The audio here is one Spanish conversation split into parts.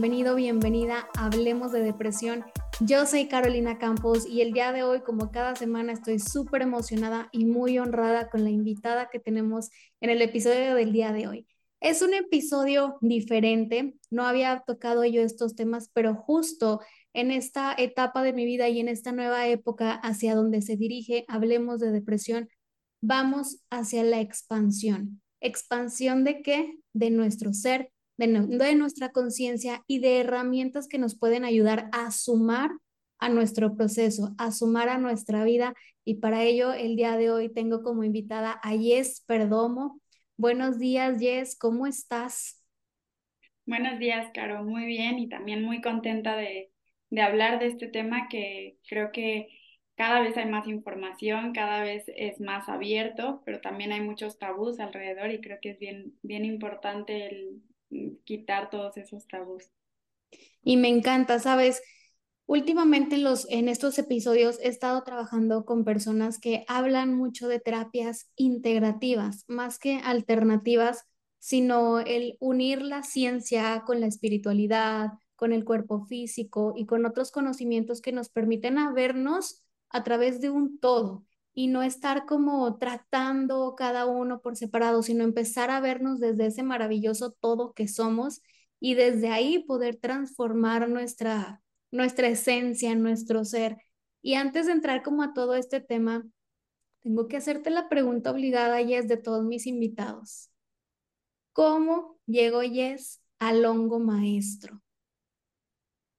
bienvenido, bienvenida Hablemos de Depresión. Yo soy Carolina Campos y el día de hoy, como cada semana, estoy súper emocionada y muy honrada con la invitada que tenemos en el episodio del día de hoy. Es un episodio diferente, no había tocado yo estos temas, pero justo en esta etapa de mi vida y en esta nueva época hacia donde se dirige Hablemos de Depresión, vamos hacia la expansión. ¿Expansión de qué? De nuestro ser, de, nuestra conciencia y de herramientas que nos pueden ayudar a sumar a nuestro proceso, a sumar a nuestra vida. Y para ello, el día de hoy tengo como invitada a Yes Perdomo. Buenos días, Yes, ¿cómo estás? Buenos días, Caro, muy bien y también muy contenta de, de hablar de este tema que creo que cada vez hay más información, cada vez es más abierto, pero también hay muchos tabús alrededor y creo que es bien, bien importante el quitar todos esos tabús. Y me encanta, ¿sabes? Últimamente en, los, en estos episodios he estado trabajando con personas que hablan mucho de terapias integrativas, más que alternativas, sino el unir la ciencia con la espiritualidad, con el cuerpo físico y con otros conocimientos que nos permiten vernos a través de un todo y no estar como tratando cada uno por separado, sino empezar a vernos desde ese maravilloso todo que somos y desde ahí poder transformar nuestra, nuestra esencia, nuestro ser. Y antes de entrar como a todo este tema, tengo que hacerte la pregunta obligada, Yes, de todos mis invitados. ¿Cómo llegó Yes al hongo maestro?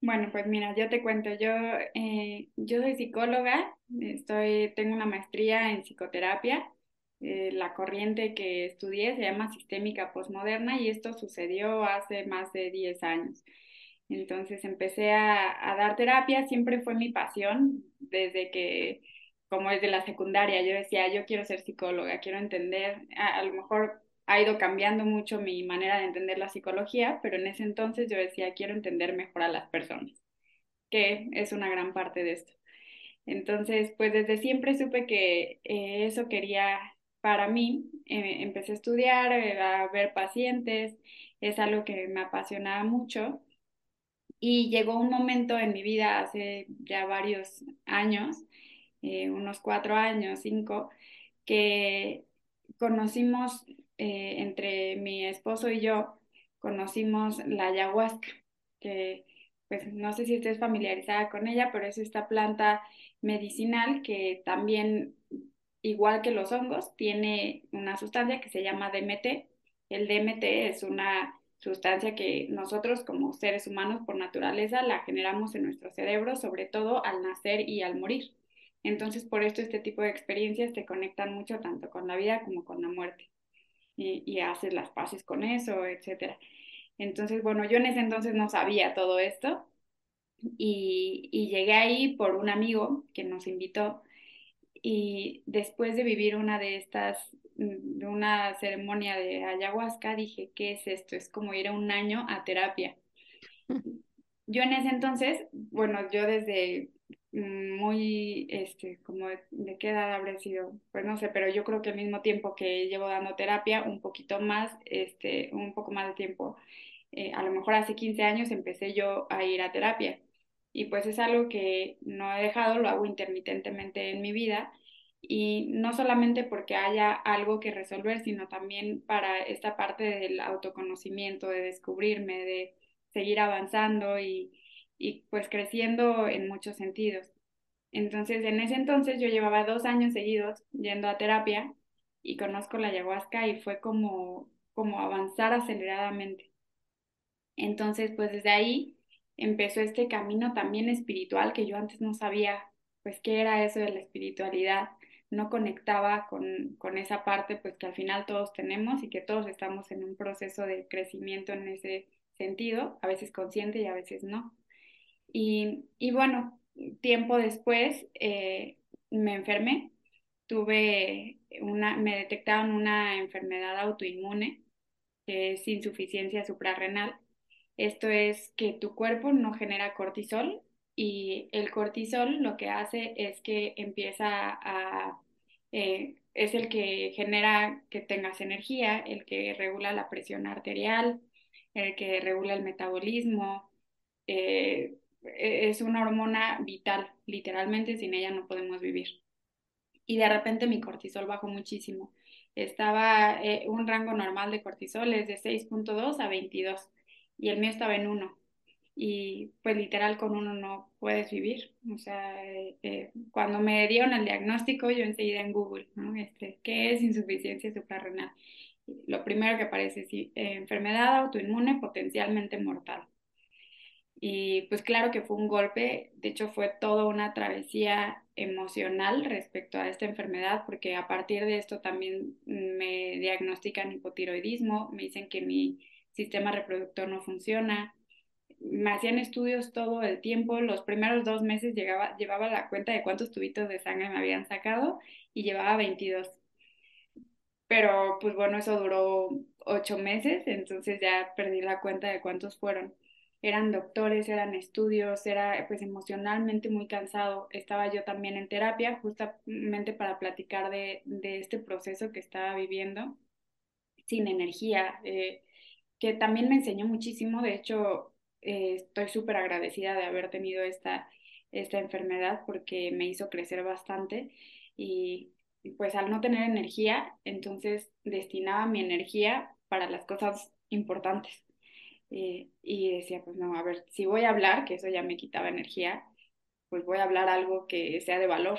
Bueno, pues mira, yo te cuento, yo, eh, yo soy psicóloga, estoy, tengo una maestría en psicoterapia, eh, la corriente que estudié se llama sistémica postmoderna y esto sucedió hace más de 10 años. Entonces empecé a, a dar terapia, siempre fue mi pasión, desde que, como desde la secundaria, yo decía, yo quiero ser psicóloga, quiero entender, a, a lo mejor ha ido cambiando mucho mi manera de entender la psicología, pero en ese entonces yo decía, quiero entender mejor a las personas, que es una gran parte de esto. Entonces, pues desde siempre supe que eh, eso quería para mí. Eh, empecé a estudiar, eh, a ver pacientes, es algo que me apasionaba mucho. Y llegó un momento en mi vida hace ya varios años, unos cuatro años, cinco, que conocimos entre mi esposo y yo conocimos la ayahuasca, que pues no sé si estés familiarizada con ella, pero es esta planta medicinal que también, igual que los hongos, tiene una sustancia que se llama DMT. El DMT es una sustancia que nosotros como seres humanos por naturaleza la generamos en nuestro cerebro, sobre todo al nacer y al morir. Entonces, por esto este tipo de experiencias te conectan mucho tanto con la vida como con la muerte y, haces las paces con eso, etcétera. Entonces, bueno, yo en ese entonces no sabía todo esto y, y, llegué ahí por un amigo que nos invitó y después de vivir una de estas, de una ceremonia de ayahuasca, dije, ¿qué es esto? Es como ir a un año a terapia. Yo en ese entonces, bueno, yo desde Mm, muy, este, como de, qué edad habré sido, pues no sé, pero yo creo que al mismo tiempo que llevo dando terapia, un poquito más, este, un poco más de tiempo, eh, a lo mejor hace 15 años empecé yo a ir a terapia y pues es algo que no he dejado, lo hago intermitentemente en mi vida y no solamente porque haya algo que resolver, sino también para esta parte del autoconocimiento, de descubrirme, de seguir avanzando y y pues creciendo en muchos sentidos. Entonces, en ese entonces yo llevaba dos años seguidos yendo a terapia y conozco la ayahuasca y fue como, como avanzar aceleradamente. Entonces, pues desde ahí empezó este camino también espiritual que yo antes no sabía, pues qué era eso de la espiritualidad, no conectaba con, con esa parte, pues que al final todos tenemos y que todos estamos en un proceso de crecimiento en ese sentido, a veces consciente y a veces no. Y, y bueno, tiempo después eh, me enfermé, tuve una, me detectaron una enfermedad autoinmune, que es insuficiencia suprarrenal. Esto es que tu cuerpo no genera cortisol y el cortisol lo que hace es que empieza a, eh, es el que genera que tengas energía, el que regula la presión arterial, el que regula el metabolismo, eh, es una hormona vital, literalmente sin ella no podemos vivir. Y de repente mi cortisol bajó muchísimo. Estaba eh, un rango normal de cortisol es de 6.2 a 22 y el mío estaba en 1 y pues literal con uno no puedes vivir. O sea, eh, eh, cuando me dieron el diagnóstico, yo enseguida en Google, ¿no? Este, ¿Qué es insuficiencia suprarrenal? Lo primero que aparece es eh, enfermedad autoinmune potencialmente mortal. Y pues claro que fue un golpe, de hecho fue toda una travesía emocional respecto a esta enfermedad, porque a partir de esto también me diagnostican hipotiroidismo, me dicen que mi sistema reproductor no funciona, me hacían estudios todo el tiempo. Los primeros dos meses llegaba, llevaba la cuenta de cuántos tubitos de sangre me habían sacado y llevaba 22. Pero pues bueno, eso duró ocho meses, entonces ya perdí la cuenta de cuántos fueron. Eran doctores, eran estudios, era pues emocionalmente muy cansado. Estaba yo también en terapia justamente para platicar de, de este proceso que estaba viviendo sin energía, eh, que también me enseñó muchísimo. De hecho, eh, estoy súper agradecida de haber tenido esta, esta enfermedad porque me hizo crecer bastante y pues al no tener energía, entonces destinaba mi energía para las cosas importantes. Eh, y decía, pues no, a ver, si voy a hablar, que eso ya me quitaba energía, pues voy a hablar algo que sea de valor,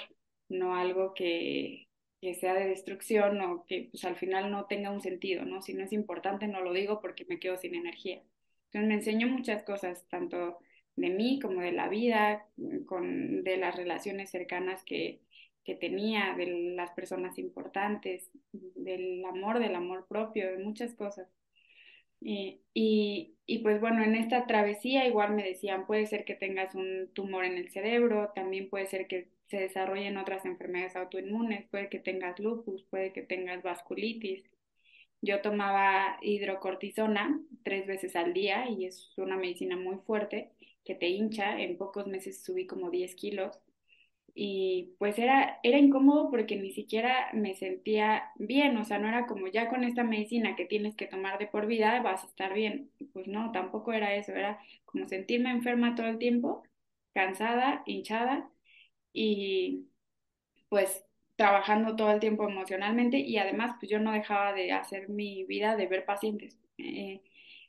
no algo que, que sea de destrucción o que pues al final no tenga un sentido, ¿no? Si no es importante, no lo digo porque me quedo sin energía. Entonces me enseñó muchas cosas, tanto de mí como de la vida, con, de las relaciones cercanas que, que tenía, de las personas importantes, del amor, del amor propio, de muchas cosas. Y, y, y, pues bueno, en esta travesía igual me decían, puede ser que tengas un tumor en el cerebro, también puede ser que se desarrollen otras enfermedades autoinmunes, puede que tengas lupus, puede que tengas vasculitis, yo tomaba hidrocortisona tres veces al día y es una medicina muy fuerte que te hincha. En pocos meses subí como 10 kilos y pues era, era incómodo porque ni siquiera me sentía bien, o sea, no era como ya con esta medicina que tienes que tomar de por vida vas a estar bien. Pues no, tampoco era eso, era como sentirme enferma todo el tiempo, cansada, hinchada y pues trabajando todo el tiempo emocionalmente y además pues yo no dejaba de hacer mi vida de ver pacientes. Eh,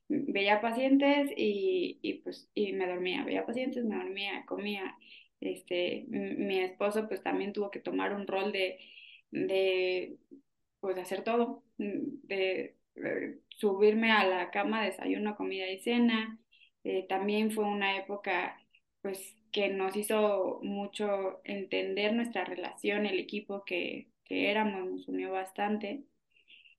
veía pacientes y, y, pues y me dormía, veía pacientes, me dormía, comía. Este, mi esposo pues también tuvo que tomar un rol de, de pues hacer todo, de, subirme a la cama, desayuno, comida y cena. Eh, también fue una época pues que nos hizo mucho entender nuestra relación, el equipo que, que éramos, nos unió bastante.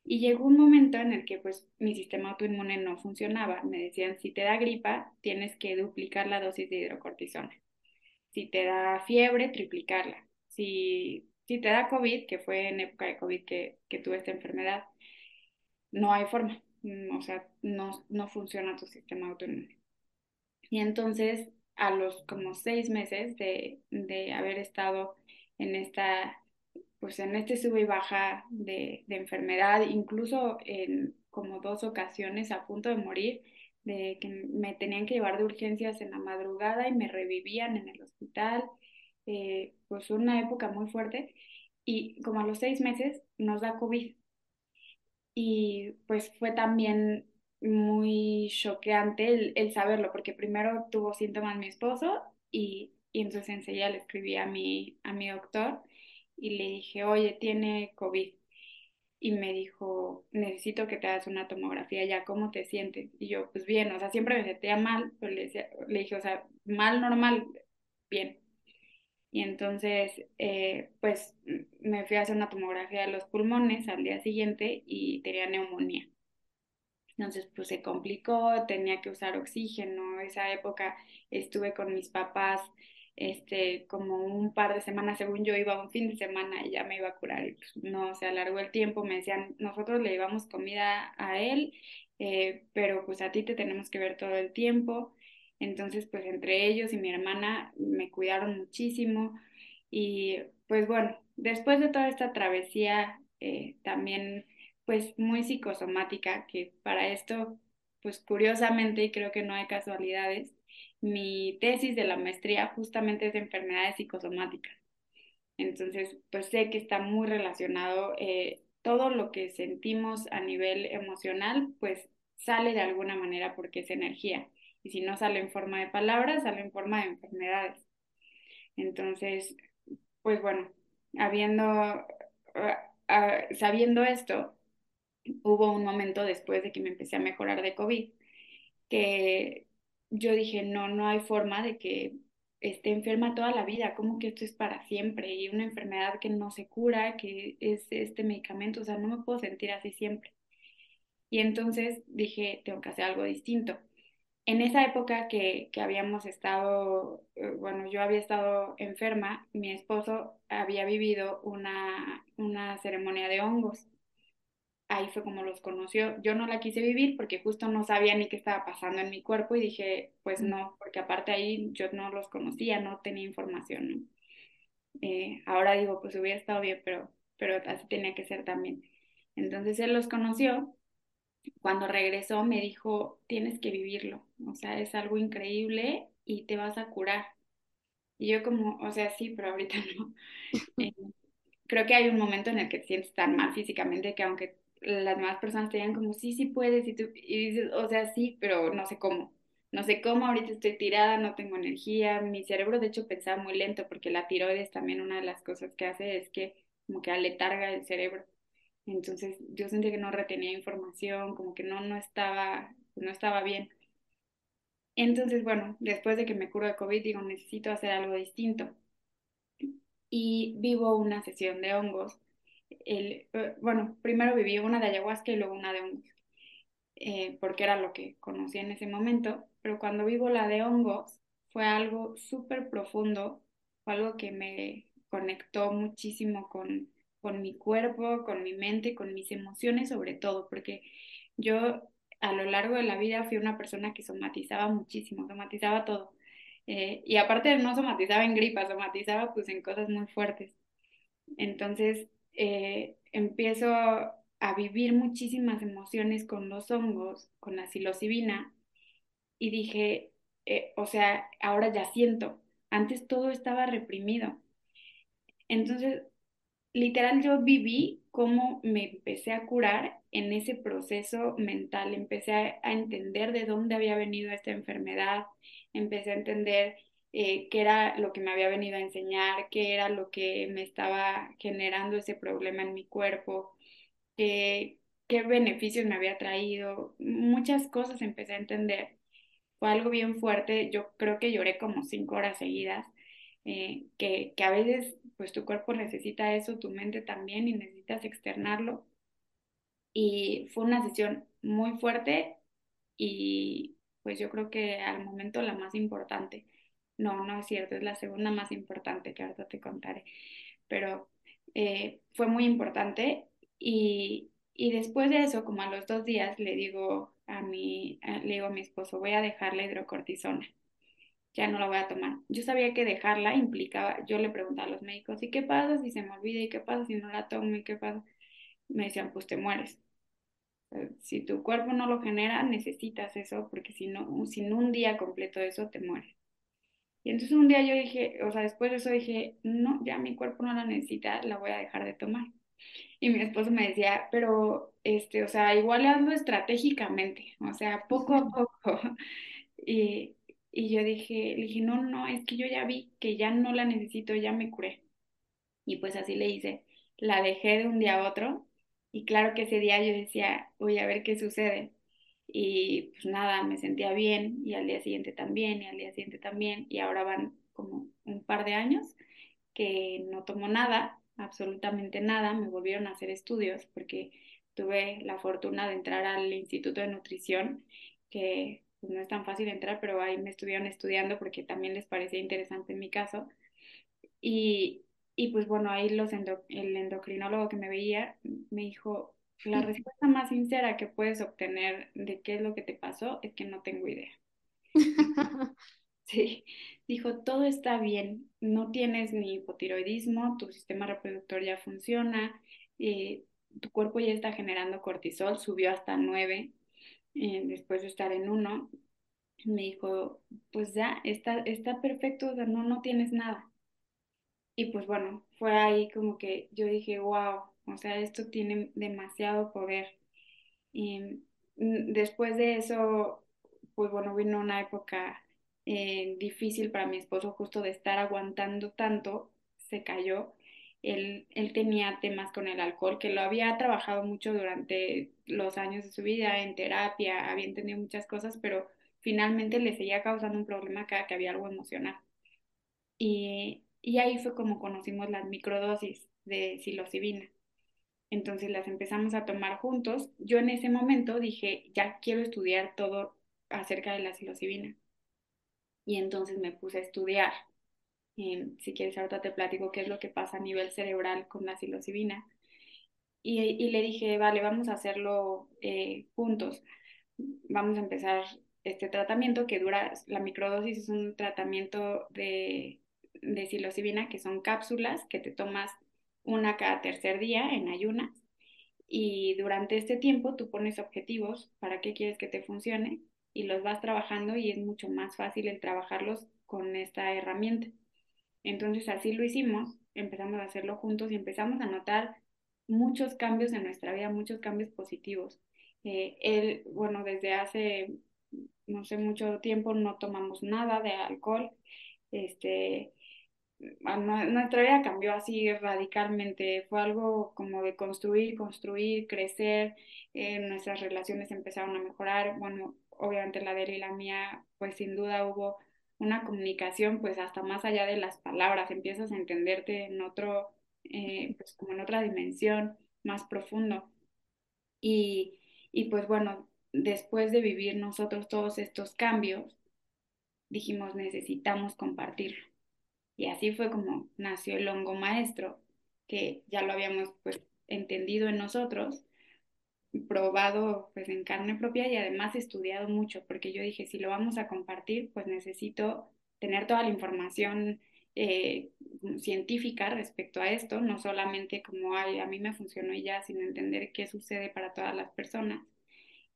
Y llegó un momento en el que pues mi sistema autoinmune no funcionaba. Me decían, si te da gripa, tienes que duplicar la dosis de hidrocortisona. Si te da fiebre, triplicarla. Si, si te da COVID, que fue en época de COVID que, que tuve esta enfermedad, no hay forma. O sea, no, no funciona tu sistema autoinmune. Y entonces a los como seis meses de, de haber estado en esta, pues en este sube y baja de, de, enfermedad, incluso en como dos ocasiones a punto de morir, de que me tenían que llevar de urgencias en la madrugada y me revivían en el hospital, eh, pues una época muy fuerte. Y como a los seis meses nos da COVID. Y pues fue también muy choqueante el, saberlo, porque primero tuvo síntomas mi esposo y, y entonces enseguida le escribí a mi, a mi doctor y le dije, oye, tiene COVID. Y me dijo, necesito que te hagas una tomografía ya, ¿cómo te sientes? Y yo, pues bien, o sea, siempre me sentía mal, pero le, decía, le dije, o sea, mal, normal, bien. Y entonces, eh, pues me fui a hacer una tomografía de los pulmones al día siguiente y tenía neumonía. Entonces, pues se complicó, tenía que usar oxígeno. Esa época estuve con mis papás, este, como un par de semanas, según yo iba un fin de semana y ya me iba a curar. Y pues no, se alargó el tiempo. Me decían, nosotros le llevamos comida a él, eh, pero pues a ti te tenemos que ver todo el tiempo. Entonces, pues entre ellos y mi hermana me cuidaron muchísimo. Y pues bueno, después de toda esta travesía, eh, también pues muy psicosomática, que para esto, pues curiosamente, y creo que no hay casualidades, mi tesis de la maestría justamente es de enfermedades psicosomáticas. Entonces, pues sé que está muy relacionado eh, todo lo que sentimos a nivel emocional, pues sale de alguna manera porque es energía. Y si no sale en forma de palabras, sale en forma de enfermedades. Entonces, pues bueno, habiendo, ah, ah, sabiendo esto, hubo un momento después de que me empecé a mejorar de COVID que yo dije, no, no hay forma de que esté enferma toda la vida, como que esto es para siempre y una enfermedad que no se cura, que es este medicamento, o sea, no me puedo sentir así siempre. Y entonces dije, tengo que hacer algo distinto. En esa época que, que habíamos estado, eh, bueno, yo había estado enferma, mi esposo había vivido una, una ceremonia de hongos ahí fue como los conoció. Yo no la quise vivir porque justo no sabía ni qué estaba pasando en mi cuerpo y dije, pues no, porque aparte ahí yo no los conocía, no tenía información. Eh, ahora digo, pues hubiera estado bien, pero, pero así tenía que ser también. Entonces él los conoció. Cuando regresó me dijo, tienes que vivirlo, o sea, es algo increíble y te vas a curar. Y yo como, o sea, sí, pero ahorita no. Eh, creo que hay un momento en el que te sientes tan mal físicamente que aunque las demás personas te como, sí, sí puedes, y tú y dices, o sea, sí, pero no sé cómo. No sé cómo, ahorita estoy tirada, no tengo energía. Mi cerebro, de hecho, pensaba muy lento porque la tiroides también una de las cosas que hace es que como que aletarga el cerebro. Entonces yo sentía que no retenía información, como que no, no estaba, no estaba bien. Entonces, bueno, después de que me curo de COVID, digo, necesito hacer algo distinto. Y vivo una sesión de hongos el, eh, bueno, primero viví una de ayahuasca y luego una de hongos, eh, porque era lo que conocía en ese momento, pero cuando vivo la de hongos fue algo súper profundo, fue algo que me conectó muchísimo con, con mi cuerpo, con mi mente, con mis emociones sobre todo, porque yo a lo largo de la vida fui una persona que somatizaba muchísimo, somatizaba todo. Eh, y aparte no somatizaba en gripa, somatizaba pues en cosas muy fuertes. Entonces, eh, empiezo a vivir muchísimas emociones con los hongos, con la psilocibina, y dije, eh, o sea, ahora ya siento, antes todo estaba reprimido. Entonces, literal, yo viví cómo me empecé a curar en ese proceso mental, empecé a entender de dónde había venido esta enfermedad, empecé a entender eh, qué era lo que me había venido a enseñar, qué era lo que me estaba generando ese problema en mi cuerpo, qué, qué beneficios me había traído, muchas cosas empecé a entender. Fue algo bien fuerte, yo creo que lloré como cinco horas seguidas, eh, que, que a veces pues tu cuerpo necesita eso, tu mente también y necesitas externarlo. Y fue una sesión muy fuerte y pues yo creo que al momento la más importante. No, no es cierto, es la segunda más importante que ahorita te contaré. Pero eh, fue muy importante y, y, después de eso, como a los dos días, le digo a mi, le digo a mi esposo, voy a dejar la hidrocortisona. Ya no la voy a tomar. Yo sabía que dejarla implicaba, yo le preguntaba a los médicos, ¿y qué pasa si se me olvida? ¿Y qué pasa si no la tomo? ¿Y qué pasa? Me decían, pues te mueres. Si tu cuerpo no lo genera, necesitas eso, porque si no, sin un día completo de eso, te mueres. Y entonces un día yo dije, o sea, después de eso dije, no, ya mi cuerpo no la necesita, la voy a dejar de tomar. Y mi esposo me decía, pero, este, o sea, igual hazlo estratégicamente, o sea, poco a poco. Y, y yo dije, le dije, no, no, es que yo ya vi que ya no la necesito, ya me curé. Y pues así le hice, la dejé de un día a otro. Y claro que ese día yo decía, voy a ver qué sucede y pues nada, me sentía bien y al día siguiente también y al día siguiente también y ahora van como un par de años que no tomo nada, absolutamente nada, me volvieron a hacer estudios porque tuve la fortuna de entrar al Instituto de Nutrición, que pues, no es tan fácil entrar, pero ahí me estuvieron estudiando porque también les parecía interesante en mi caso. Y, y pues bueno, ahí los el endocrinólogo que me veía me dijo, la respuesta más sincera que puedes obtener de qué es lo que te pasó es que no tengo idea. Sí, dijo, todo está bien, no tienes ni hipotiroidismo, tu sistema reproductor ya funciona, eh, tu cuerpo ya está generando cortisol, subió hasta 9 eh, después de estar en 1. me dijo, pues ya, está, está perfecto, o sea, no, no tienes nada. Y pues bueno, fue ahí como que yo dije, wow, o sea, esto tiene demasiado poder. Y mm, después de eso, pues bueno, vino una época eh, difícil para mi esposo justo de estar aguantando tanto, se cayó. Él, él tenía temas con el alcohol, que lo había trabajado mucho durante los años de su vida en terapia, había entendido muchas cosas, pero finalmente le seguía causando un problema cada que había algo emocional. Y, y ahí fue como conocimos las microdosis de psilocibina. Entonces las empezamos a tomar juntos. Yo en ese momento dije, ya quiero estudiar todo acerca de la psilocibina. Y entonces me puse a estudiar. si quieres, ahorita te platico qué es lo que pasa a nivel cerebral con la psilocibina. Y, y le dije, vale, vamos a hacerlo eh, juntos. Vamos a empezar este tratamiento que dura, la microdosis es un tratamiento de, de psilocibina que son cápsulas que te tomas una cada tercer día en ayunas y durante este tiempo tú pones objetivos para qué quieres que te funcione y los vas trabajando y es mucho más fácil el trabajarlos con esta herramienta. Entonces así lo hicimos, empezamos a hacerlo juntos y empezamos a notar muchos cambios en nuestra vida, muchos cambios positivos. Eh, él, bueno, desde hace, no sé, mucho tiempo no tomamos nada de alcohol. Este, nuestra vida cambió así radicalmente, fue algo como de construir, construir, crecer, eh, nuestras relaciones empezaron a mejorar, bueno, obviamente la de él y la mía, pues sin duda hubo una comunicación, pues hasta más allá de las palabras, empiezas a entenderte en otro, eh, pues como en otra dimensión más profundo. Y, y pues bueno, después de vivir nosotros todos estos cambios, dijimos, necesitamos compartirlo y así fue como nació el hongo maestro, que ya lo habíamos pues entendido en nosotros, probado pues en carne propia y además estudiado mucho, porque yo dije, si lo vamos a compartir, pues necesito tener toda la información eh, científica respecto a esto, no solamente como Ay, a mí me funcionó y ya, sino entender qué sucede para todas las personas.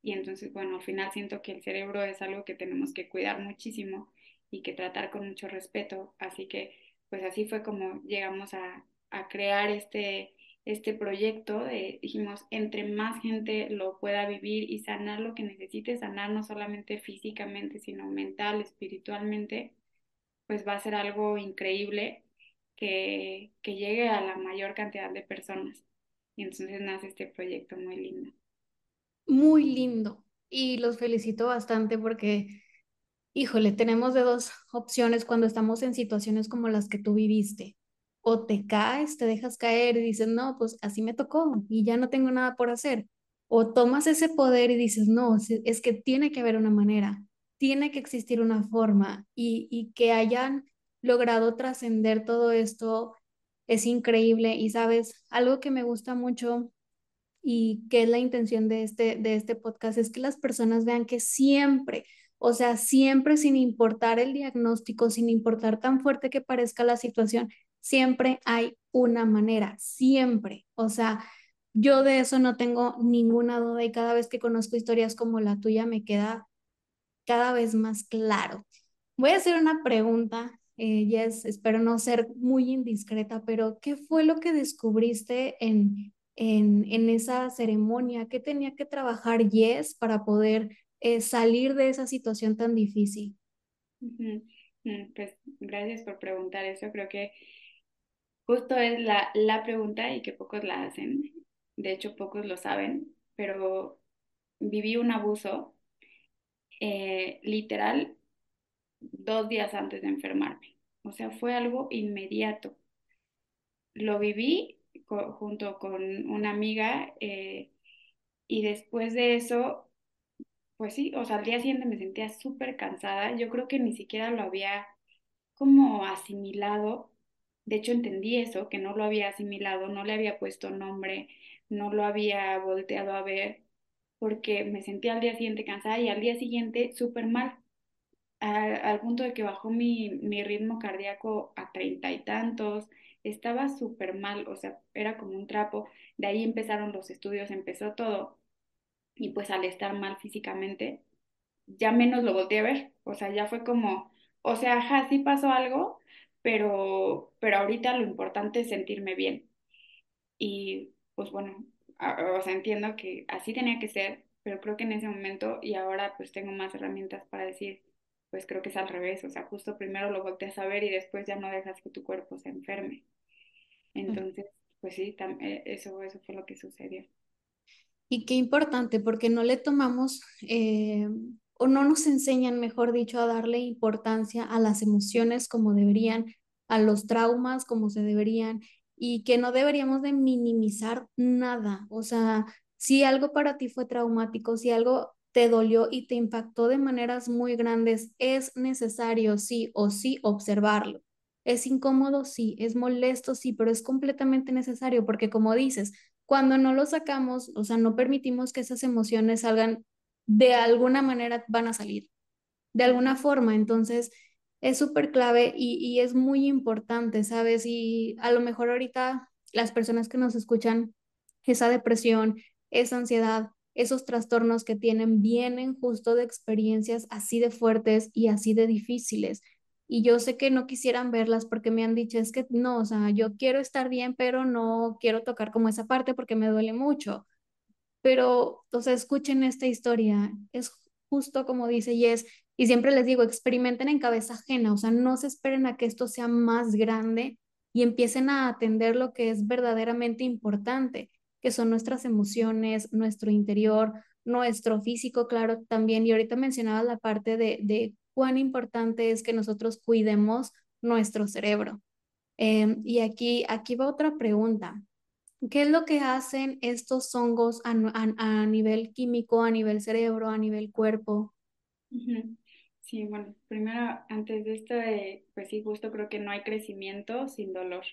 Y entonces, bueno, al final siento que el cerebro es algo que tenemos que cuidar muchísimo y que tratar con mucho respeto. Así que, pues así fue como llegamos a, a crear este, este proyecto. De, dijimos, entre más gente lo pueda vivir y sanar lo que necesite sanar, no solamente físicamente, sino mental, espiritualmente, pues va a ser algo increíble que, que llegue a la mayor cantidad de personas. Y entonces nace este proyecto muy lindo. Muy lindo. Y los felicito bastante porque híjole, tenemos de dos opciones cuando estamos en situaciones como las que tú viviste. O te caes, te dejas caer y dices, no, pues así me tocó y ya no tengo nada por hacer. O tomas ese poder y dices, no, es que tiene que haber una manera, tiene que existir una forma y, y que hayan logrado trascender todo esto es increíble. Y sabes, algo que me gusta mucho y que es la intención de este, de este podcast es que las personas vean que siempre, o sea, siempre sin importar el diagnóstico, sin importar tan fuerte que parezca la situación, siempre hay una manera, siempre. O sea, yo de eso no tengo ninguna duda y cada vez que conozco historias como la tuya me queda cada vez más claro. Voy a hacer una pregunta, eh, Jess, espero no ser muy indiscreta, pero ¿qué fue lo que descubriste en, en, en esa ceremonia? ¿Qué tenía que trabajar Jess para poder salir de esa situación tan difícil? Mm, pues gracias por preguntar eso. Creo que justo es la, la pregunta y que pocos la hacen. De hecho, pocos lo saben, pero viví un abuso eh, literal dos días antes de enfermarme. O sea, fue algo inmediato. Lo viví junto con una amiga eh, y después de eso pues sí, o sea, al día siguiente me sentía súper cansada. Yo creo que ni siquiera lo había como asimilado. De hecho, entendí eso, que no lo había asimilado, no le había puesto nombre, no lo había volteado a ver, porque me sentía al día siguiente cansada y al día siguiente súper mal, al punto de que bajó mi, mi ritmo cardíaco a treinta y tantos, estaba súper mal, o sea, era como un trapo. De ahí empezaron los estudios, empezó todo y pues al estar mal físicamente, ya menos lo volteé a ver, o sea, ya fue como, o sea, ajá, sí pasó algo, pero, pero ahorita lo importante es sentirme bien. Y pues bueno, o sea, entiendo que así tenía que ser, pero creo que en ese momento y ahora pues tengo más herramientas para decir, pues creo que es al revés, o sea, justo primero lo volteas a ver y después ya no dejas que tu cuerpo se enferme. Entonces, pues sí, eh, eso, eso fue lo que sucedió. Y qué importante, porque no le tomamos eh, o no nos enseñan, mejor dicho, a darle importancia a las emociones como deberían, a los traumas como se deberían y que no deberíamos de minimizar nada. O sea, si algo para ti fue traumático, si algo te dolió y te impactó de maneras muy grandes, es necesario sí o sí observarlo. Es incómodo, sí, es molesto, sí, pero es completamente necesario porque como dices, cuando no lo sacamos, o sea, no permitimos que esas emociones salgan, de alguna manera van a salir, de alguna forma. Entonces, es súper clave y, y es muy importante, ¿sabes? Y a lo mejor ahorita las personas que nos escuchan, esa depresión, esa ansiedad, esos trastornos que tienen vienen justo de experiencias así de fuertes y así de difíciles y yo sé que no quisieran verlas porque me han dicho, es que no, o sea, yo quiero estar bien, pero no quiero tocar como esa parte porque me duele mucho. Pero, o sea, escuchen esta historia, es justo como dice Yes, y siempre les digo, experimenten en cabeza ajena, o sea, no se esperen a que esto sea más grande y empiecen a atender lo que es verdaderamente importante, que son nuestras emociones, nuestro interior, nuestro físico, claro, también. Y ahorita mencionaba la parte de, de cuán importante es que nosotros cuidemos nuestro cerebro. Em, y aquí, aquí va otra pregunta. ¿Qué es lo que hacen estos hongos a, a, nivel químico, a nivel cerebro, a nivel cuerpo? Sí, bueno, primero, antes de esto, eh, pues sí, justo creo que no hay crecimiento sin dolor.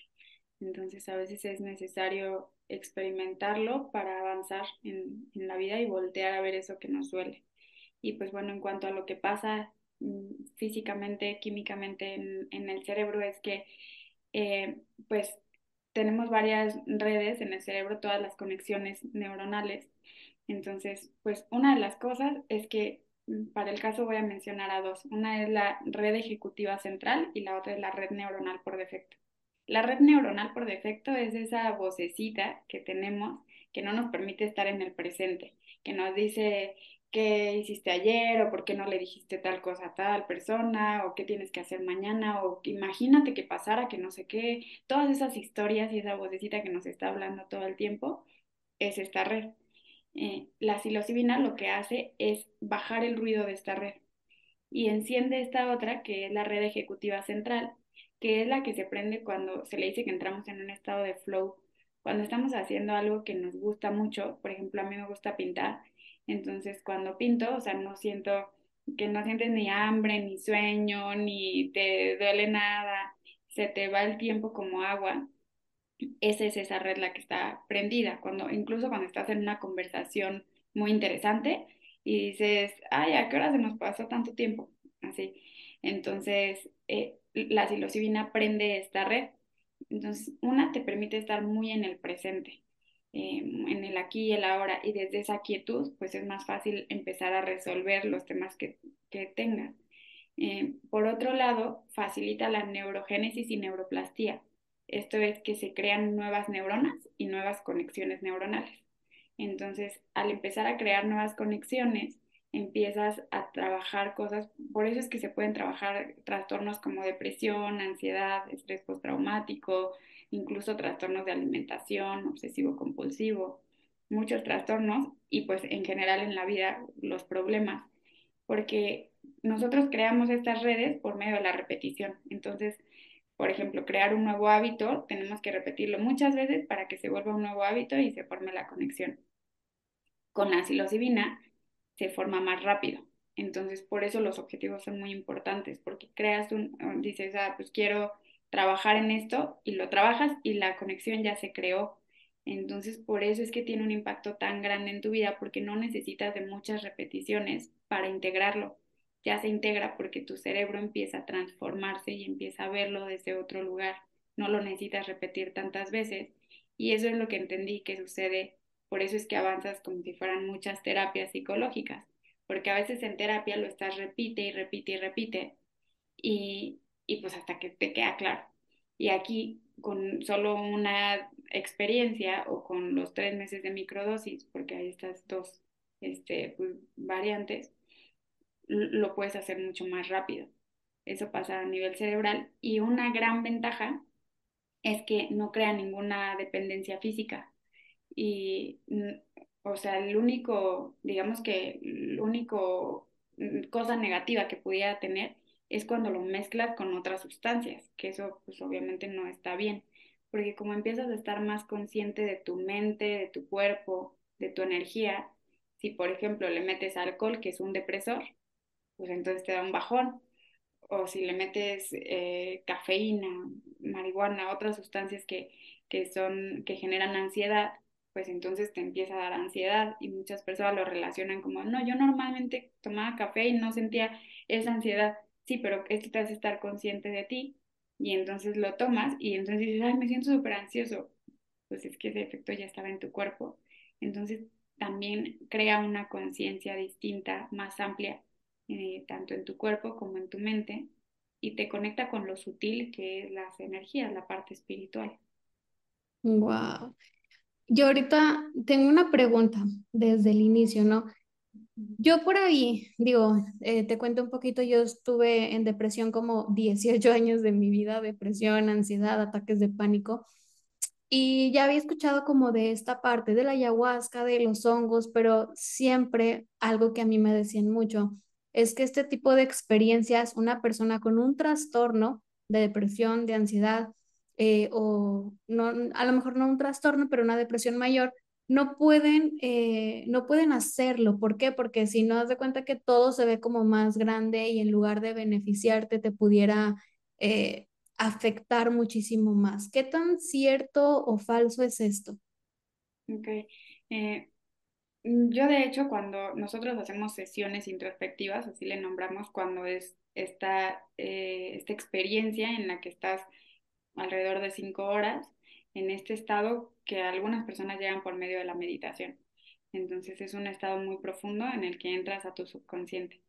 Entonces, a veces es necesario experimentarlo para avanzar en, en la vida y voltear a ver eso que nos duele. Y pues bueno, en cuanto a lo que pasa físicamente, químicamente en, el cerebro es que eh, pues tenemos varias redes en el cerebro, todas las conexiones neuronales. Entonces, pues una de las cosas es que mm, para el caso voy a mencionar a dos. Una es la red ejecutiva central y la otra es la red neuronal por defecto. La red neuronal por defecto es esa vocecita que tenemos que no nos permite estar en el presente, que nos dice qué hiciste ayer o por qué no le dijiste tal cosa a tal persona o qué tienes que hacer mañana o imagínate que pasara que no sé qué, todas esas historias y esa vocecita que nos está hablando todo el tiempo es esta red. Eh, la psilocibina lo que hace es bajar el ruido de esta red y enciende esta otra que es la red ejecutiva central, que es la que se prende cuando se le dice que entramos en un estado de flow, cuando estamos haciendo algo que nos gusta mucho, por ejemplo, a mí me gusta pintar, entonces, cuando pinto, o sea, no siento que no sientes ni hambre, ni sueño, ni te duele nada, se te va el tiempo como agua. Esa es esa red la que está prendida, cuando, incluso cuando estás en una conversación muy interesante y dices, ay, ¿a qué hora se nos pasó tanto tiempo? Así. Entonces, eh, la psilocibina prende esta red. Entonces, una te permite estar muy en el presente. Em, en el aquí y el ahora y desde esa quietud, pues es más fácil empezar a resolver los temas que, que tengas. Em, por otro lado, facilita la neurogénesis y neuroplastía. Esto es que se crean nuevas neuronas y nuevas conexiones neuronales. Entonces, al empezar a crear nuevas conexiones, empiezas a trabajar cosas, por eso es que se pueden trabajar trastornos como depresión, ansiedad, estrés postraumático, incluso trastornos de alimentación, obsesivo compulsivo, muchos trastornos y pues en general en la vida los problemas, porque nosotros creamos estas redes por medio de la repetición. Entonces, por ejemplo, crear un nuevo hábito, tenemos que repetirlo muchas veces para que se vuelva un nuevo hábito y se forme la conexión. Con la psilocibina se forma más rápido. Entonces, por eso los objetivos son muy importantes, porque creas un, dices, ah, pues quiero trabajar en esto y lo trabajas y la conexión ya se creó. Entonces, por eso es que tiene un impacto tan grande en tu vida, porque no necesitas de muchas repeticiones para integrarlo. Ya se integra porque tu cerebro empieza a transformarse y empieza a verlo desde otro lugar. No lo necesitas repetir tantas veces. Y eso es lo que entendí que sucede. Por eso es que avanzas como si fueran muchas terapias psicológicas, porque a veces en terapia lo estás repite y repite y repite y, y pues hasta que te queda claro. Y aquí con solo una experiencia o con los tres meses de microdosis, porque hay estas dos este, pues, variantes, lo puedes hacer mucho más rápido. Eso pasa a nivel cerebral y una gran ventaja es que no crea ninguna dependencia física. Y, o sea, el único, digamos que el único mm, cosa negativa que pudiera tener es cuando lo mezclas con otras sustancias, que eso pues obviamente no está bien, porque como empiezas a estar más consciente de tu mente, de tu cuerpo, de tu energía, si por ejemplo le metes alcohol, que es un depresor, pues entonces te da un bajón, o si le metes eh, cafeína, marihuana, otras sustancias que, que, son, que generan ansiedad, pues entonces te empieza a dar ansiedad y muchas personas lo relacionan como, no, yo normalmente tomaba café y no sentía esa ansiedad, sí, pero esto te hace estar consciente de ti y entonces lo tomas y entonces dices, ay, me siento súper ansioso, pues es que ese efecto ya estaba en tu cuerpo. Entonces también crea una conciencia distinta, más amplia eh, tanto en tu cuerpo como en tu mente, y te conecta con lo sutil que es las energías, la parte espiritual. Wow. Yo ahorita tengo una pregunta desde el inicio, ¿no? Yo por ahí, digo, eh, te cuento un poquito, yo estuve en depresión como 18 años de mi vida, depresión, ansiedad, ataques de pánico. Y ya había escuchado como de esta parte de la ayahuasca, de los hongos, pero siempre algo que a mí me decían mucho es que este tipo de experiencias, una persona con un trastorno de depresión, de ansiedad, eh, o no, a lo mejor no un trastorno, pero una depresión mayor, no pueden, eh, no pueden hacerlo. ¿Por qué? Porque si no das de cuenta que todo se ve como más grande y en lugar de beneficiarte te pudiera eh, afectar muchísimo más. ¿Qué tan cierto o falso es esto? Ok. Mm, yo de hecho cuando nosotros hacemos sesiones introspectivas, así le nombramos cuando es esta, eh, esta experiencia en la que estás alrededor de cinco horas en este estado que algunas personas llegan por medio de la meditación. Entonces es un estado muy profundo en el que entras a tu subconsciente.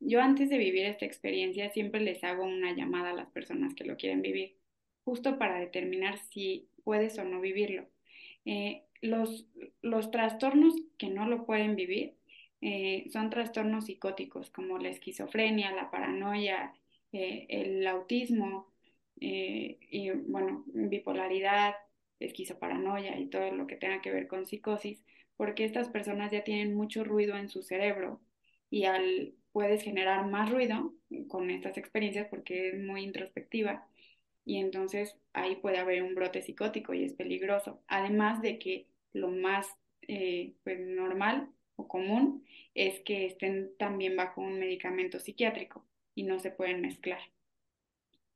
Yo antes de vivir esta experiencia siempre les hago una llamada a las personas que lo quieren vivir, justo para determinar si puedes o no vivirlo. Eh, los, los trastornos que no lo pueden vivir eh, son trastornos psicóticos como la esquizofrenia, la paranoia, eh, el autismo eh, y, bueno, bipolaridad, esquizoparanoia y todo lo que tenga que ver con psicosis, porque estas personas ya tienen mucho ruido en su cerebro y al puedes generar más ruido con estas experiencias porque es muy introspectiva y entonces ahí puede haber un brote psicótico y es peligroso. Además de que lo más eh, pues, normal o común es que estén también bajo un medicamento psiquiátrico y no se pueden mezclar.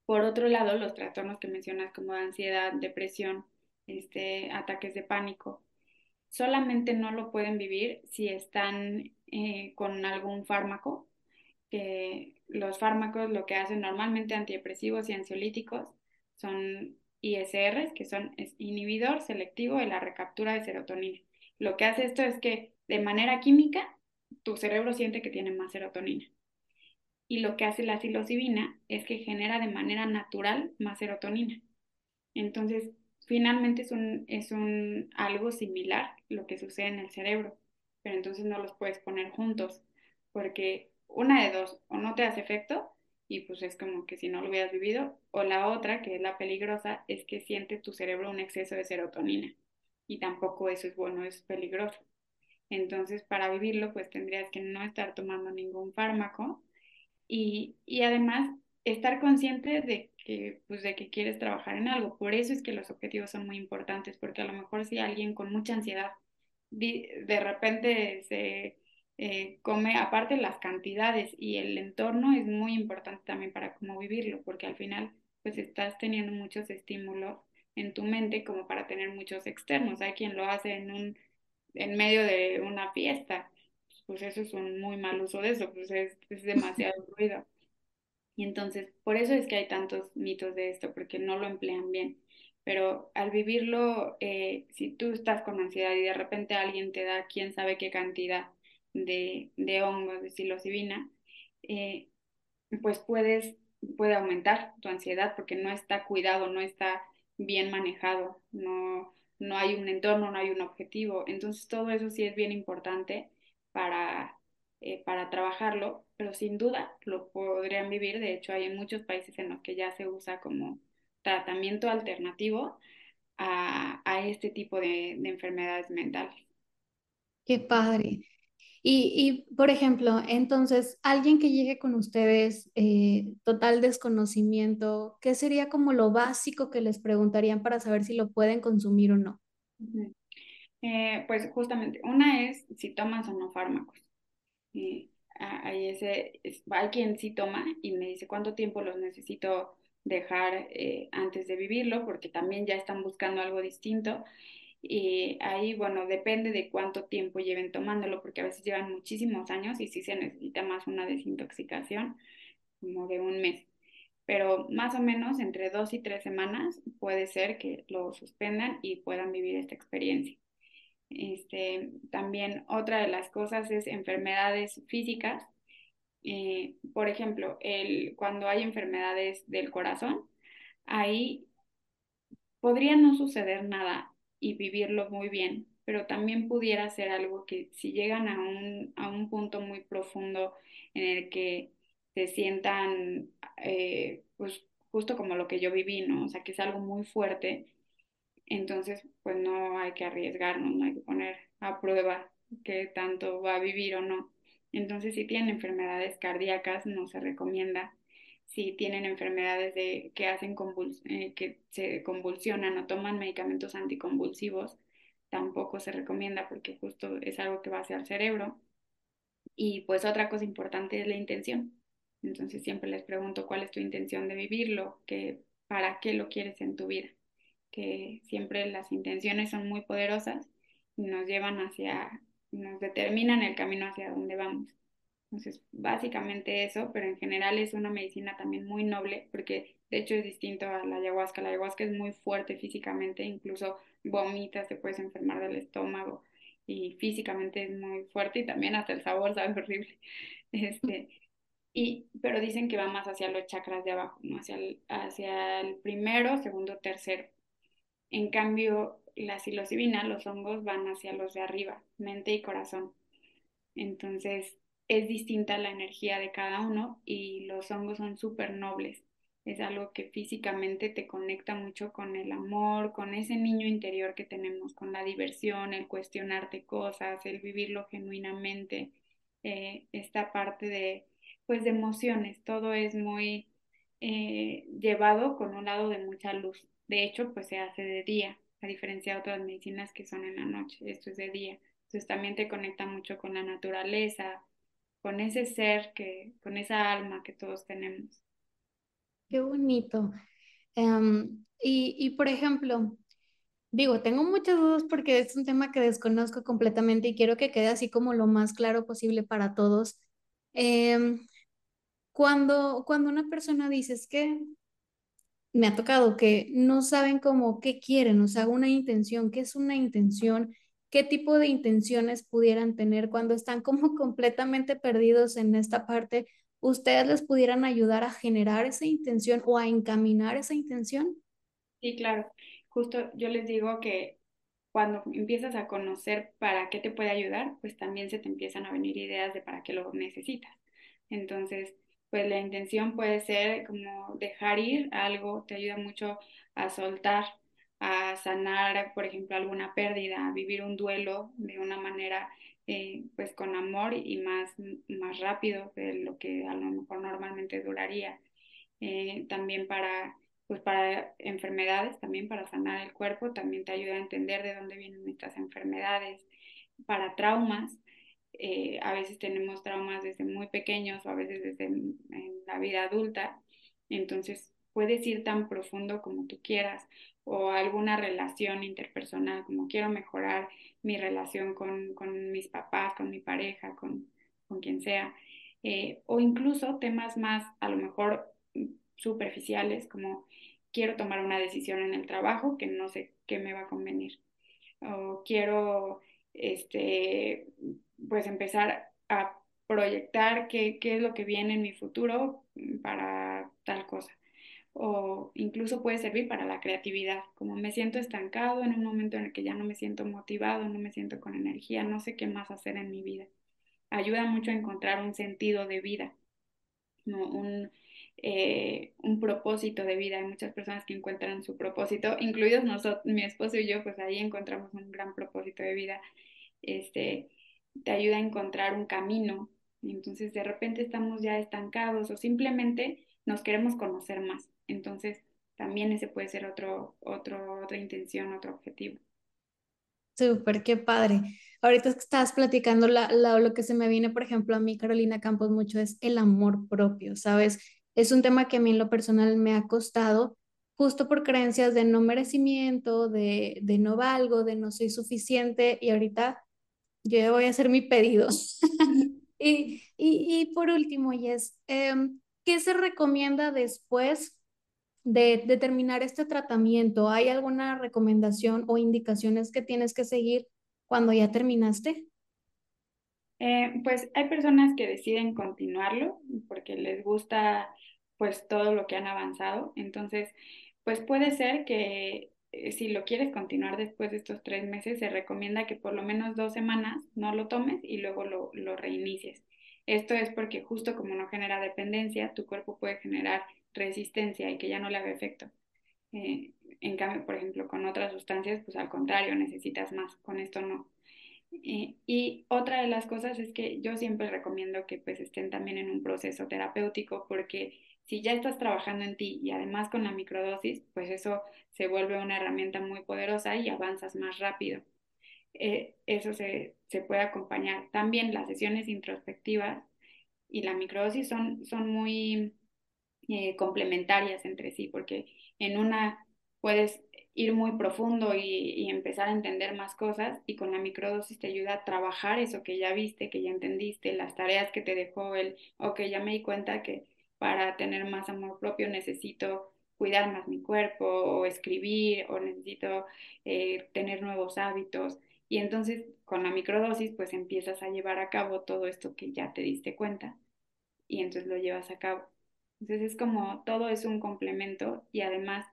Por otro lado, los trastornos que mencionas como ansiedad, depresión, este, ataques de pánico, solamente no lo pueden vivir si están eh, con algún fármaco, que los fármacos lo que hacen normalmente antidepresivos y ansiolíticos son ISR, que son inhibidor selectivo de la recaptura de serotonina. Lo que hace esto es que de manera química tu cerebro siente que tiene más serotonina. Y lo que hace la psilocibina es que genera de manera natural más serotonina. Entonces, finalmente es un, es un algo similar lo que sucede en el cerebro, pero entonces no los puedes poner juntos, porque una de dos, o no te hace efecto, y pues es como que si no lo hubieras vivido. O la otra, que es la peligrosa, es que siente tu cerebro un exceso de serotonina y tampoco eso es bueno, es peligroso. Entonces, para vivirlo, pues tendrías que no estar tomando ningún fármaco y, y además estar consciente de que, pues, de que quieres trabajar en algo. Por eso es que los objetivos son muy importantes, porque a lo mejor si alguien con mucha ansiedad de repente se eh, come, aparte las cantidades y el entorno es muy importante también para cómo vivirlo, porque al final pues estás teniendo muchos estímulos en tu mente como para tener muchos externos. Hay quien lo hace en un en medio de una fiesta, pues eso es un muy mal uso de eso, pues es, es demasiado ruido. Y entonces, por eso es que hay tantos mitos de esto, porque no lo emplean bien. Pero al vivirlo, eh, si tú estás con ansiedad y de repente alguien te da quién sabe qué cantidad de, de hongos de psilocibina, eh, pues puedes, puede aumentar tu ansiedad porque no está cuidado, no está bien manejado, no, no hay un entorno, no hay un objetivo. Entonces todo eso sí es bien importante para, eh, para trabajarlo, pero sin duda lo podrían vivir. De hecho, hay en muchos países en los que ya se usa como tratamiento alternativo a, a este tipo de, de enfermedades mentales. Qué padre. Y, y, por ejemplo, entonces, alguien que llegue con ustedes, eh, total desconocimiento, ¿qué sería como lo básico que les preguntarían para saber si lo pueden consumir o no? eh, pues justamente, una es si tomas o no fármacos. Hay, ese, quien sí toma y me dice cuánto tiempo los necesito dejar eh, antes de vivirlo, porque también ya están buscando algo distinto. Y ahí, bueno, depende de cuánto tiempo lleven tomándolo, porque a veces llevan muchísimos años y sí se necesita más una desintoxicación, como de un mes. Pero más o menos entre dos y tres semanas puede ser que lo suspendan y puedan vivir esta experiencia. Este, también otra de las cosas es enfermedades físicas. Eh, por ejemplo, el, cuando hay enfermedades del corazón, ahí podría no suceder nada y vivirlo muy bien, pero también pudiera ser algo que si llegan a un, a un punto muy profundo en el que se sientan, eh, pues justo como lo que yo viví, ¿no? O sea, que es algo muy fuerte, entonces pues no hay que arriesgarnos, no hay que poner a prueba qué tanto va a vivir o no. Entonces, si tienen enfermedades cardíacas, no se recomienda si tienen enfermedades de, que, hacen eh, que se convulsionan o toman medicamentos anticonvulsivos, tampoco se recomienda porque justo es algo que va hacia el cerebro. Y pues otra cosa importante es la intención. Entonces siempre les pregunto cuál es tu intención de vivirlo, que, para qué lo quieres en tu vida, que siempre las intenciones son muy poderosas y nos llevan hacia, nos determinan el camino hacia donde vamos. Entonces, básicamente eso, pero en general es una medicina también muy noble porque de hecho es distinto a la ayahuasca. La ayahuasca es muy fuerte físicamente, incluso vomitas, te puedes enfermar del estómago y físicamente es muy fuerte y también hasta el sabor sabe horrible. Este, y, pero dicen que va más hacia los chakras de abajo, ¿no? hacia, el, hacia el primero, segundo, tercero. En cambio, la psilocibina, los hongos van hacia los de arriba, mente y corazón. Entonces, es distinta la energía de cada uno y los hongos son súper nobles. Es algo que físicamente te conecta mucho con el amor, con ese niño interior que tenemos, con la diversión, el cuestionarte cosas, el vivirlo genuinamente, eh, esta parte de, pues, de emociones. Todo es muy eh, llevado con un lado de mucha luz. De hecho, pues se hace de día, a diferencia de otras medicinas que son en la noche. Esto es de día. Entonces también te conecta mucho con la naturaleza, con ese ser, que, con esa alma que todos tenemos. Qué bonito. Em, y, y, por ejemplo, digo, tengo muchas dudas porque es un tema que desconozco completamente y quiero que quede así como lo más claro posible para todos. Em, cuando, cuando una persona dice es que me ha tocado que no saben cómo qué quieren, o sea, una intención, qué es una intención, qué tipo de intenciones pudieran tener cuando están como completamente perdidos en esta parte, ustedes les pudieran ayudar a generar esa intención o a encaminar esa intención. Sí, claro. Justo yo les digo que cuando empiezas a conocer para qué te puede ayudar, pues también se te empiezan a venir ideas de para qué lo necesitas. Entonces, pues la intención puede ser como dejar ir algo, te ayuda mucho a soltar a sanar, por ejemplo, alguna pérdida, a vivir un duelo de una manera eh, pues con amor y más, más rápido de lo que a lo mejor normalmente duraría. Eh, también para, pues para enfermedades, también para sanar el cuerpo, también te ayuda a entender de dónde vienen estas enfermedades. Para traumas, eh, a veces tenemos traumas desde muy pequeños o a veces desde en la vida adulta, entonces puedes ir tan profundo como tú quieras o alguna relación interpersonal, como quiero mejorar mi relación con, con mis papás, con mi pareja, con, con quien sea, eh, o incluso temas más a lo mejor superficiales, como quiero tomar una decisión en el trabajo que no sé qué me va a convenir, o quiero este, pues empezar a proyectar qué, qué es lo que viene en mi futuro para tal cosa. O incluso puede servir para la creatividad, como me siento estancado en un momento en el que ya no me siento motivado, no me siento con energía, no sé qué más hacer en mi vida. Ayuda mucho a encontrar un sentido de vida, un, eh, un propósito de vida. Hay muchas personas que encuentran su propósito, incluidos nosotros, mi esposo y yo, pues ahí encontramos un gran propósito de vida. Este, te ayuda a encontrar un camino. Entonces de repente estamos ya estancados o simplemente nos queremos conocer más. Entonces también ese puede ser otro, otro, otra intención, otro objetivo. Súper, qué padre. Ahorita que estabas platicando, la, la, lo que se me viene, por ejemplo, a mí, Carolina Campos, mucho es el amor propio, ¿sabes? Es un tema que a mí en lo personal me ha costado justo por creencias de no merecimiento, de, de no valgo, de no soy suficiente y ahorita yo voy a hacer mi pedido. y, y, y, por último, Yes, eh, ¿qué se recomienda después de, de, terminar este tratamiento? ¿Hay alguna recomendación o indicaciones que tienes que seguir cuando ya terminaste? Eh, pues hay personas que deciden continuarlo porque les gusta pues todo lo que han avanzado. Entonces, pues puede ser que si lo quieres continuar después de estos tres meses, se recomienda que por lo menos dos semanas no lo tomes y luego lo, lo reinicies. Esto es porque justo como no genera dependencia, tu cuerpo puede generar resistencia y que ya no le haga efecto. Eh, en cambio, por ejemplo, con otras sustancias, pues al contrario, necesitas más. Con esto no. Eh, y otra de las cosas es que yo siempre recomiendo que pues estén también en un proceso terapéutico porque si ya estás trabajando en ti y además con la microdosis, pues eso se vuelve una herramienta muy poderosa y avanzas más rápido. Eh, eso se, se, puede acompañar. También las sesiones introspectivas y la microdosis son, son muy eh, complementarias entre sí, porque en una puedes ir muy profundo y, y, empezar a entender más cosas y con la microdosis te ayuda a trabajar eso que ya viste, que ya entendiste, las tareas que te dejó el, ok, ya me di cuenta que para tener más amor propio necesito cuidar más mi cuerpo o escribir o necesito eh, tener nuevos hábitos. Y entonces con la microdosis pues empiezas a llevar a cabo todo esto que ya te diste cuenta y entonces lo llevas a cabo. Entonces es como todo es un complemento y además,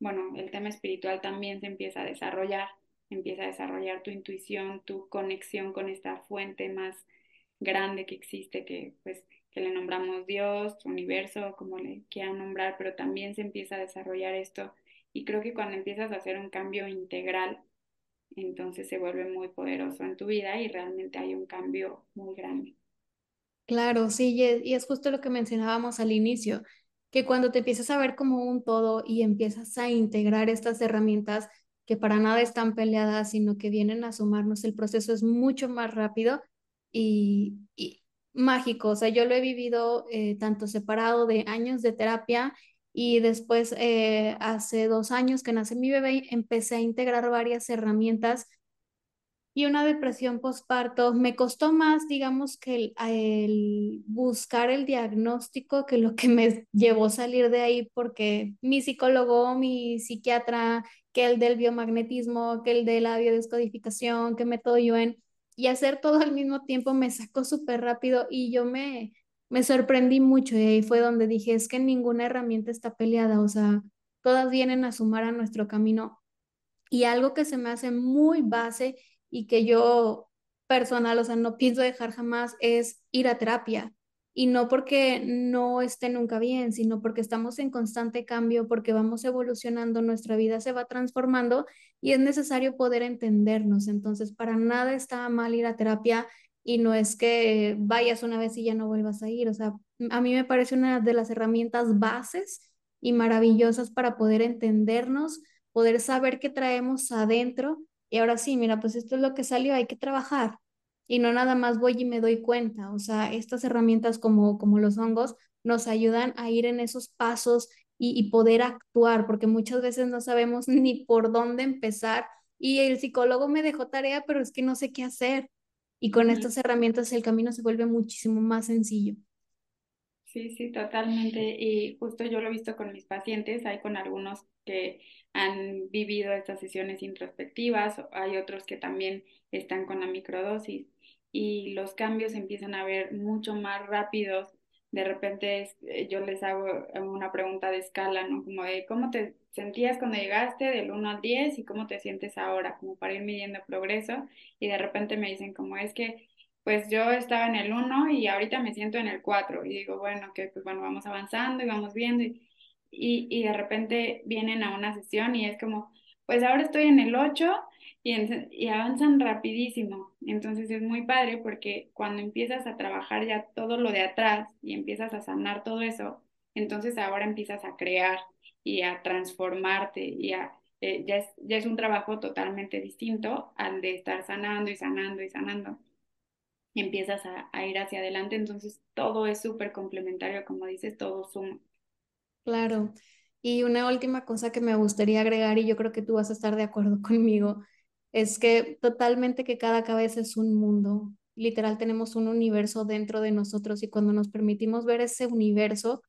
bueno, el tema espiritual también se empieza a desarrollar, empieza a desarrollar tu intuición, tu conexión con esta fuente más grande que existe, que pues que le nombramos Dios, universo, como le quieran nombrar, pero también se empieza a desarrollar esto y creo que cuando empiezas a hacer un cambio integral, entonces se vuelve muy poderoso en tu vida y realmente hay un cambio muy grande. Claro, sí, y es justo lo que mencionábamos al inicio, que cuando te empiezas a ver como un todo y empiezas a integrar estas herramientas que para nada están peleadas, sino que vienen a sumarnos, el proceso es mucho más rápido y, y, mágico, o sea, yo lo he vivido eh, tanto separado de años de terapia y después eh, hace dos años que nace mi bebé empecé a integrar varias herramientas y una depresión postparto me costó más, digamos, que el, buscar el diagnóstico que lo que me llevó a salir de ahí porque mi psicólogo, mi psiquiatra, que el del biomagnetismo, que el de la biodescodificación, que método Yuen, y hacer todo al mismo tiempo me sacó súper rápido y yo me, me sorprendí mucho y ahí fue donde dije, es que ninguna herramienta está peleada, o sea, todas vienen a sumar a nuestro camino. Y algo que se me hace muy base y que yo personal, o sea, no pienso dejar jamás es ir a terapia. Y no porque no esté nunca bien, sino porque estamos en constante cambio, porque vamos evolucionando, nuestra vida se va transformando y es necesario poder entendernos. Entonces, para nada está mal ir a terapia y no es que vayas una vez y ya no vuelvas a ir. O sea, a mí me parece una de las herramientas bases y maravillosas para poder entendernos, poder saber qué traemos adentro. Y ahora sí, mira, pues esto es lo que salió, hay que trabajar y no nada más voy y me doy cuenta. O sea, estas herramientas como, como los hongos nos ayudan a ir en esos pasos y, y poder actuar, porque muchas veces no sabemos ni por dónde empezar y el psicólogo me dejó tarea, pero es que no sé qué hacer. Y con estas herramientas el camino se vuelve muchísimo más sencillo. Sí, sí, totalmente. Y justo yo lo he visto con mis pacientes, hay con algunos que han vivido estas sesiones introspectivas, hay otros que también están con la microdosis y los cambios empiezan a ver mucho más rápidos. De repente eh, yo les hago una pregunta de escala, ¿no? Como de cómo te sentías cuando llegaste del 1 al 10 y cómo te sientes ahora, como para ir midiendo progreso. Y de repente me dicen como es que pues yo estaba en el 1 y ahorita me siento en el 4 y digo, bueno, que pues bueno, vamos avanzando y vamos viendo y, y, de repente vienen a una sesión y es como, pues ahora estoy en el 8 y, y avanzan rapidísimo. Entonces es muy padre porque cuando empiezas a trabajar ya todo lo de atrás y empiezas a sanar todo eso, entonces ahora empiezas a crear y a transformarte y a, eh, ya, es, ya es un trabajo totalmente distinto al de estar sanando y sanando y sanando. Empiezas a, a ir hacia adelante, entonces todo es súper complementario, como dices, todo suma. Claro. Y una última cosa que me gustaría agregar, y yo creo que tú vas a estar de acuerdo conmigo, es que totalmente que cada cabeza es un mundo. Literal, tenemos un universo dentro de nosotros y cuando nos permitimos ver ese universo,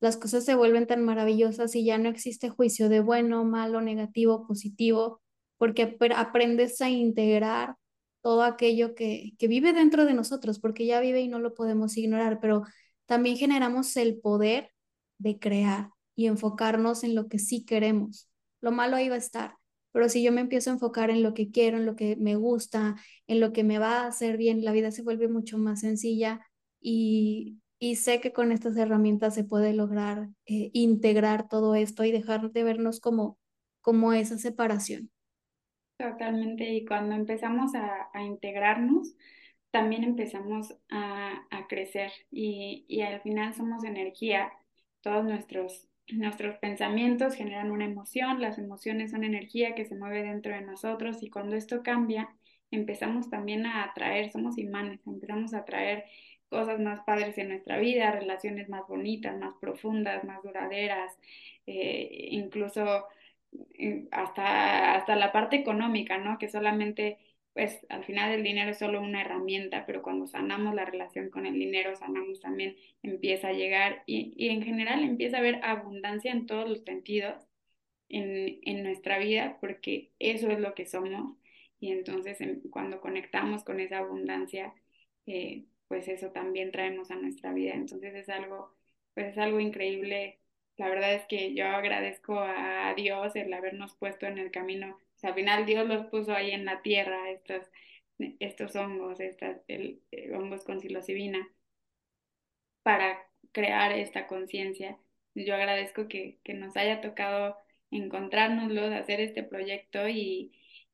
las cosas se vuelven tan maravillosas y ya no existe juicio de bueno, malo, negativo, positivo, porque aprendes a integrar todo aquello que, que vive dentro de nosotros, porque ya vive y no lo podemos ignorar, pero también generamos el poder de crear y enfocarnos en lo que sí queremos. Lo malo ahí va a estar, pero si yo me empiezo a enfocar en lo que quiero, en lo que me gusta, en lo que me va a hacer bien, la vida se vuelve mucho más sencilla y, y sé que con estas herramientas se puede lograr eh, integrar todo esto y dejar de vernos como, como esa separación. Totalmente, y cuando empezamos a, a integrarnos, también empezamos a, a crecer y, y, al final somos energía, todos nuestros, nuestros pensamientos generan una emoción, las emociones son energía que se mueve dentro de nosotros y cuando esto cambia, empezamos también a atraer, somos imanes, empezamos a atraer cosas más padres en nuestra vida, relaciones más bonitas, más profundas, más duraderas, eh, incluso eh, hasta, hasta la parte económica, ¿no? Que solamente, pues al final el dinero es solo una herramienta, pero cuando sanamos la relación con el dinero, sanamos también, empieza a llegar y, y en general empieza a haber abundancia en todos los sentidos en, en nuestra vida, porque eso es lo que somos. Y entonces cuando conectamos con esa abundancia, eh, pues eso también traemos a nuestra vida. Entonces es algo, pues es algo increíble. La verdad es que yo agradezco a Dios el habernos puesto en el camino. O sea, al final Dios los puso ahí en la tierra, estos, estos hongos, estas, el, eh, hongos con psilocibina, para crear esta conciencia. Yo agradezco que, que nos haya tocado encontrárnoslo, hacer este proyecto y,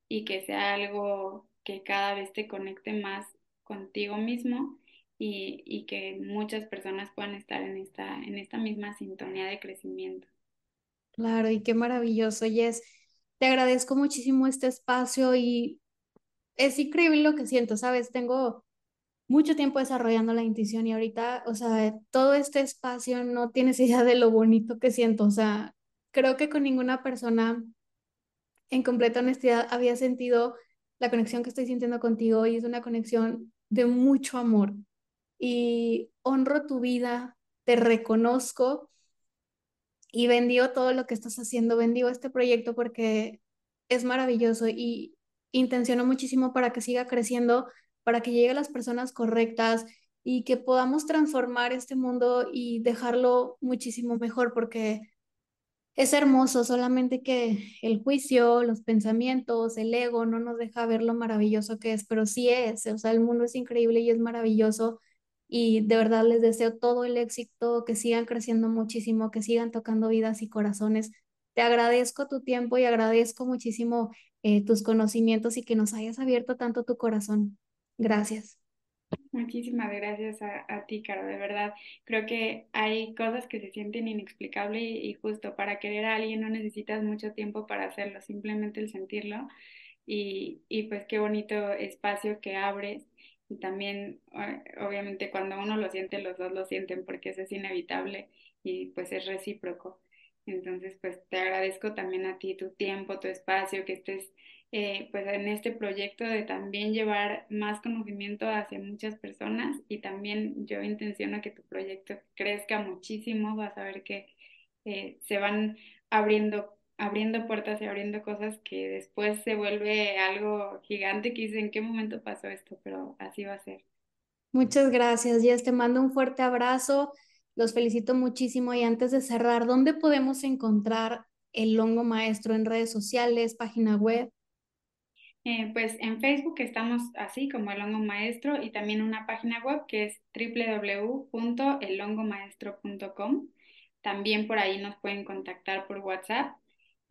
y que sea algo que cada vez te conecte más contigo mismo y, y, que muchas personas puedan estar en esta, en esta misma sintonía de crecimiento. Claro, y qué maravilloso, Jess. Te agradezco muchísimo este espacio y es increíble lo que siento, ¿sabes? Tengo mucho tiempo desarrollando la intuición y ahorita, o sea, todo este espacio no tienes idea de lo bonito que siento, o sea, creo que con ninguna persona en completa honestidad había sentido la conexión que estoy sintiendo contigo y es una conexión de mucho amor y honro tu vida, te reconozco y bendigo todo lo que estás haciendo, bendigo este proyecto porque es maravilloso y intenciono muchísimo para que siga creciendo, para que llegue a las personas correctas y que podamos transformar este mundo y dejarlo muchísimo mejor porque es hermoso, solamente que el juicio, los pensamientos, el ego no nos deja ver lo maravilloso que es, pero sí es, o sea, el mundo es increíble y es maravilloso y de verdad les deseo todo el éxito, que sigan creciendo muchísimo, que sigan tocando vidas y corazones. Te agradezco tu tiempo y agradezco muchísimo eh, tus conocimientos y que nos hayas abierto tanto tu corazón. Gracias. Muchísimas gracias a, a, ti, Caro, de verdad. Creo que hay cosas que se sienten inexplicables y, y, justo para querer a alguien no necesitas mucho tiempo para hacerlo, simplemente el sentirlo. Y, y pues qué bonito espacio que abres. Y también, obviamente, cuando uno lo siente, los dos lo sienten porque eso es inevitable y pues es recíproco. Entonces, pues te agradezco también a ti tu tiempo, tu espacio, que estés eh, pues en este proyecto de también llevar más conocimiento hacia muchas personas y también yo intenciono que tu proyecto crezca muchísimo, vas a ver que eh, se van abriendo abriendo puertas y abriendo cosas que después se vuelve algo gigante que dice en qué momento pasó esto, pero así va a ser. Muchas gracias, Jess. Te mando un fuerte abrazo. Los felicito muchísimo. Y antes de cerrar, ¿dónde podemos encontrar el hongo maestro en redes sociales, página web? Eh, pues en Facebook estamos así como el hongo maestro y también una página web que es www.elhongomaestro.com. También por ahí nos pueden contactar por WhatsApp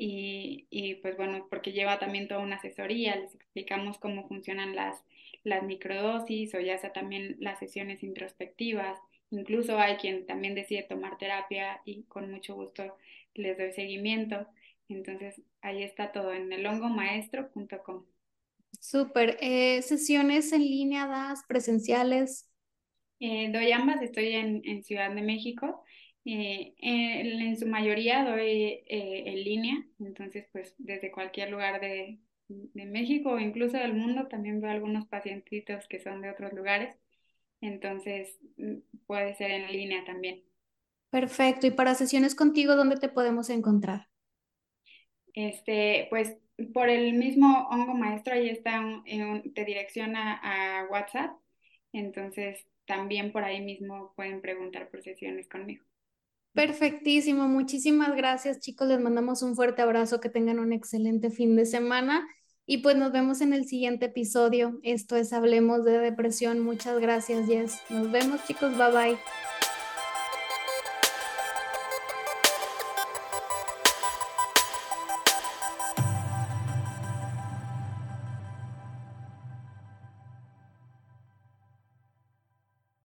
y, y, pues bueno, porque lleva también toda una asesoría, les explicamos cómo funcionan las, las microdosis o ya sea también las sesiones introspectivas. Incluso hay quien también decide tomar terapia y con mucho gusto les doy seguimiento. Entonces ahí está todo en elhongomaestro.com. Súper. Eh, ¿Sesiones en línea das, presenciales? Eh, doy ambas, estoy en, en Ciudad de México. Eh, en, su mayoría doy en línea, entonces pues desde cualquier lugar de, de México o incluso del mundo también veo algunos pacientitos que son de otros lugares, entonces mm, puede ser en línea también. Perfecto. ¿Y para sesiones contigo, dónde te podemos encontrar? Este, pues por el mismo hongo maestro, ahí está, te direcciona a WhatsApp, entonces también por ahí mismo pueden preguntar por sesiones conmigo. Perfectísimo, muchísimas gracias chicos, les mandamos un fuerte abrazo, que tengan un excelente fin de semana y pues nos vemos en el siguiente episodio. Esto es Hablemos de Depresión, muchas gracias Jess, nos vemos chicos, bye bye.